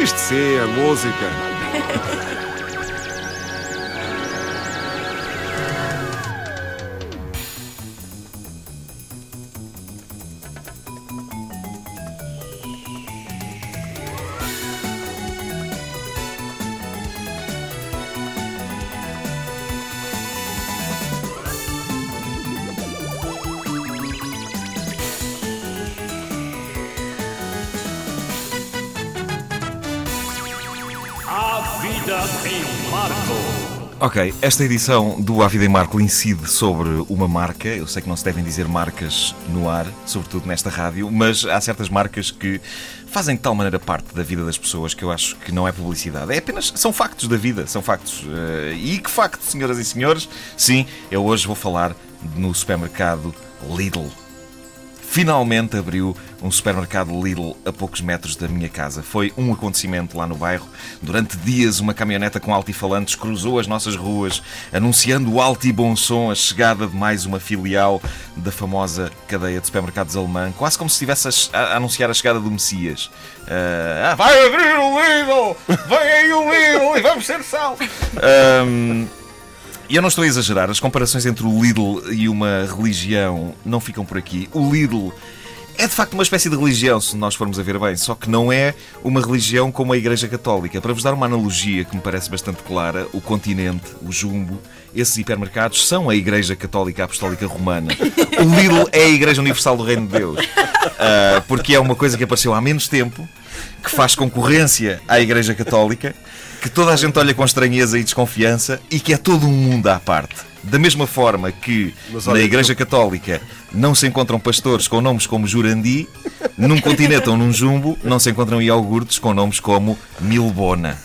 Isto sim, a música. Ok, esta edição do A Vida em Marco incide sobre uma marca. Eu sei que não se devem dizer marcas no ar, sobretudo nesta rádio, mas há certas marcas que fazem de tal maneira parte da vida das pessoas que eu acho que não é publicidade. É apenas. São factos da vida, são factos. Eh, E que facto, senhoras e senhores? Sim, eu hoje vou falar no supermercado Lidl. Finalmente abriu um supermercado Lidl a poucos metros da minha casa. Foi um acontecimento lá no bairro. Durante dias, uma caminhoneta com altifalantes cruzou as nossas ruas, anunciando alto e bom som a chegada de mais uma filial da famosa cadeia de supermercados alemã, quase como se estivesse a, anunciar a chegada do Messias. Ah, vai abrir o Lidl! Vem aí o Lidl e vamos ser sal! Ahm, e eu não estou a exagerar, as comparações entre o Lidl e uma religião não ficam por aqui. O Lidl é de facto uma espécie de religião, se nós formos a ver bem, só que não é uma religião como a Igreja Católica. Para vos dar uma analogia que me parece bastante clara, o continente, o jumbo, esses hipermercados são a Igreja Católica Apostólica Romana. O Lidl é a Igreja Universal do Reino de Deus. Ah, porque é uma coisa que apareceu há menos tempo, que faz concorrência à Igreja Católica, que toda a gente olha com estranheza e desconfiança e que é todo um mundo à parte. Da mesma forma que na Igreja Católica não se encontram pastores com nomes como Jurandi, num continente ou num jumbo não se encontram iogurtes com nomes como Milbona.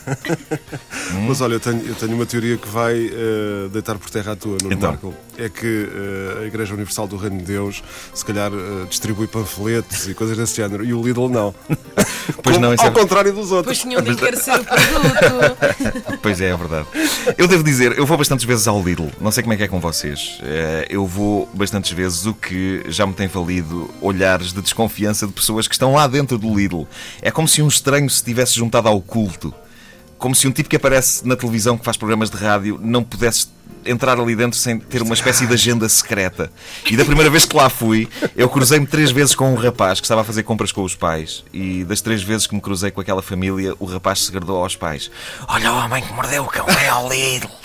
Mas olha, eu tenho, eu tenho uma teoria que vai eh, deitar por terra a tua, Nuno Então. Marco. É que eh, a Igreja Universal do Reino de Deus, se calhar, eh, distribui panfletos e coisas desse género. E o Lidl não. Pois não, isso é Ao contrário dos Pois outros. tinham de encarecer o produto. Pois é, é verdade. Eu devo dizer, eu vou bastantes vezes ao Lidl. Não sei como é que é com vocês. Eh, Eu vou bastantes vezes, o que já me tem valido olhares de desconfiança de pessoas que estão lá dentro do Lidl. É como se um estranho se tivesse juntado ao culto. Como se um tipo que aparece na televisão que faz programas de rádio não pudesse entrar ali dentro sem ter uma espécie de agenda secreta. E da primeira vez que lá fui, eu cruzei-me três vezes com um rapaz que estava a fazer compras com os pais. E das três vezes que me cruzei com aquela família, o rapaz segredou aos pais: Olha o homem que mordeu o cão, é ao Lidl.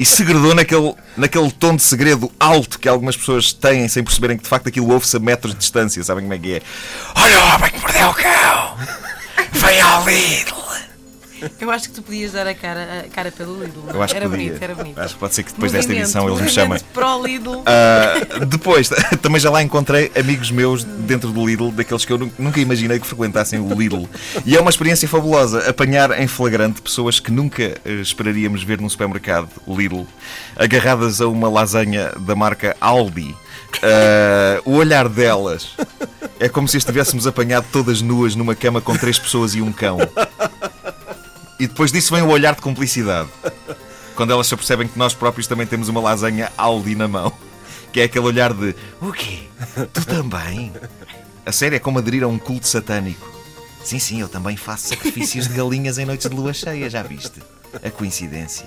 E segredou naquele, naquele tom de segredo alto que algumas pessoas têm sem perceberem que de facto aquilo ouve-se a metros de distância. Sabem como é que é? Olha o homem que mordeu o cão! Vem ao Lidl! Eu acho que tu podias dar a cara, a cara pelo Lidl. Eu acho que era podia. bonito, era bonito. Acho que pode ser que depois desta Movimento, edição eles me chamem. Pro Lidl. Ah, depois, também já lá encontrei amigos meus dentro do Lidl, daqueles que eu nu- nunca imaginei que frequentassem o Lidl. E é uma experiência fabulosa apanhar em flagrante pessoas que nunca eh, esperaríamos ver num supermercado Lidl, agarradas a uma lasanha da marca Aldi. Ah, o olhar delas é como se estivéssemos apanhado todas nuas numa cama com três pessoas e um cão. E depois disso vem o olhar de cumplicidade. Quando elas se apercebem que nós próprios também temos uma lasanha Aldi na mão. Que é aquele olhar de O quê? Tu também? A sério, é como aderir a um culto satânico. Sim, sim, eu também faço sacrifícios de galinhas em noites de lua cheia, já viste? A coincidência.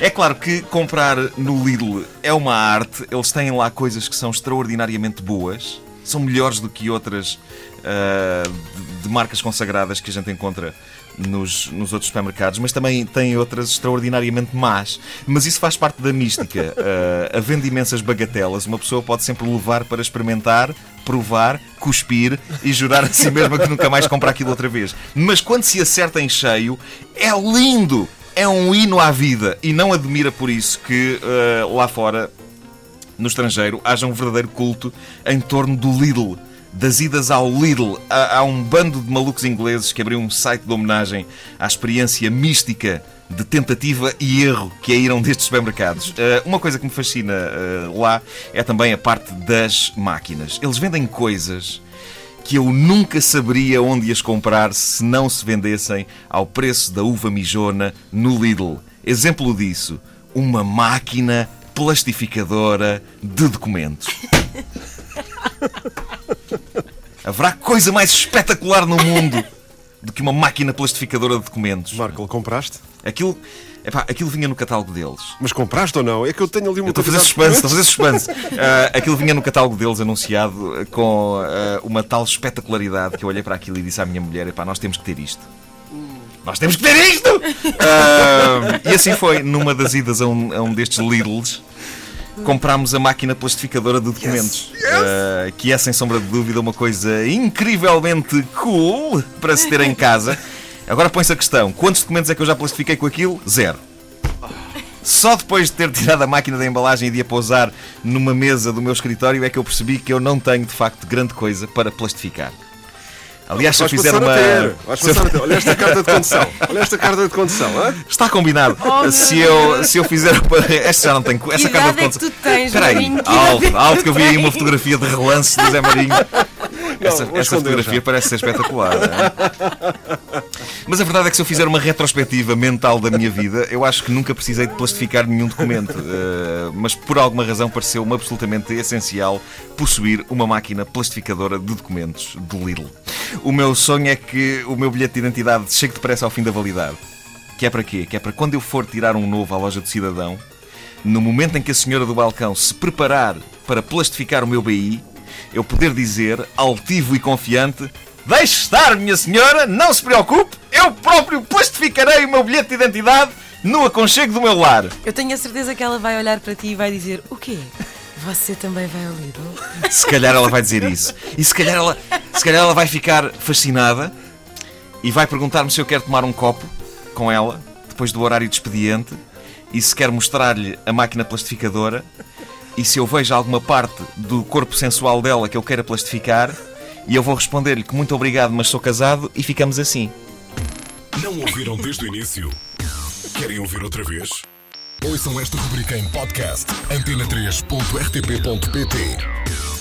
É claro que comprar no Lidl é uma arte, eles têm lá coisas que são extraordinariamente boas, são melhores do que outras ah, de, de marcas consagradas que a gente encontra nos, nos outros supermercados, mas também têm outras extraordinariamente más. Mas isso faz parte da mística. Ah, havendo imensas bagatelas, uma pessoa pode sempre levar para experimentar, provar, cuspir e jurar a si mesma que nunca mais compra aquilo outra vez. Mas quando se acerta em cheio, é lindo! É um hino à vida. E não admira por isso que ah, lá fora no estrangeiro haja um verdadeiro culto em torno do Lidl. Das idas ao Lidl. Há, um bando de malucos ingleses que abriu um site de homenagem à experiência mística de tentativa e erro que é ir a um destes supermercados. Ah, uma coisa que me fascina ah, lá é também a parte das máquinas. Eles vendem coisas que eu nunca saberia onde as comprar se não se vendessem ao preço da uva mijona no Lidl. Exemplo disso, uma máquina plastificadora de documentos. Haverá coisa mais espetacular no mundo do que uma máquina plastificadora de documentos. Marco, compraste? Aquilo, epá, aquilo vinha no catálogo deles. Mas compraste ou não? É que eu tenho ali uma estou a fazer suspense, estou a fazer suspense. Ah, aquilo vinha no catálogo deles anunciado ah, com ah, uma tal espetacularidade que eu olhei para aquilo e disse à minha mulher: epá, nós temos que ter isto. Nós temos que ter isto! Ah, e assim foi, numa das idas a um, a um destes Lidls, comprámos a máquina plastificadora de documentos. Ah, que é, sem sombra de dúvida, uma coisa incrivelmente cool para se ter em casa. Agora põe-se a questão: quantos documentos é que eu já plastifiquei com aquilo? Zero. Só depois de ter tirado a máquina da embalagem e de a pousar numa mesa do meu escritório é que eu percebi que eu não tenho de facto grande coisa para plastificar. Aliás, se fizer uma. ter. Olha esta carta de condução. Olha esta carta de condução. hã? Está combinado. Oh, se, eu, se eu fizer. uma- Esta já não tem. Essa carta de é que condução. tu tens, Espera aí, alto, é alto que eu vi aí uma fotografia de relance do Zé Marinho. Essa, essa fotografia parece ser espetacular. é? Mas a verdade é que se eu fizer uma retrospectiva mental da minha vida, eu acho que nunca precisei de plastificar nenhum documento. Eh, mas por alguma razão pareceu-me absolutamente essencial possuir uma máquina plastificadora de documentos do Lidl. O meu sonho é que o meu bilhete de identidade chegue depressa ao fim da validade. Que é para quê? Que é para quando eu for tirar um novo à loja do cidadão, no momento em que a senhora do balcão se preparar para plastificar o meu BI, eu poder dizer, altivo e confiante: Deixe estar, minha senhora, não se preocupe, eu próprio plastificarei o meu bilhete de identidade no aconchego do meu lar. Eu tenho a certeza que ela vai olhar para ti e vai dizer: O quê? Você também vai ao Lidl? Se calhar ela vai dizer isso. E se calhar ela, se calhar ela vai ficar fascinada e vai perguntar-me se eu quero tomar um copo com ela, depois do horário de expediente, e se quer mostrar-lhe a máquina plastificadora, e se eu vejo alguma parte do corpo sensual dela que eu queira plastificar, e eu vou responder-lhe que muito obrigado, mas sou casado, e ficamos assim. Não ouviram desde o início? Querem ouvir outra vez? Ouçam esta rubrica em podcast antena3.rtp.pt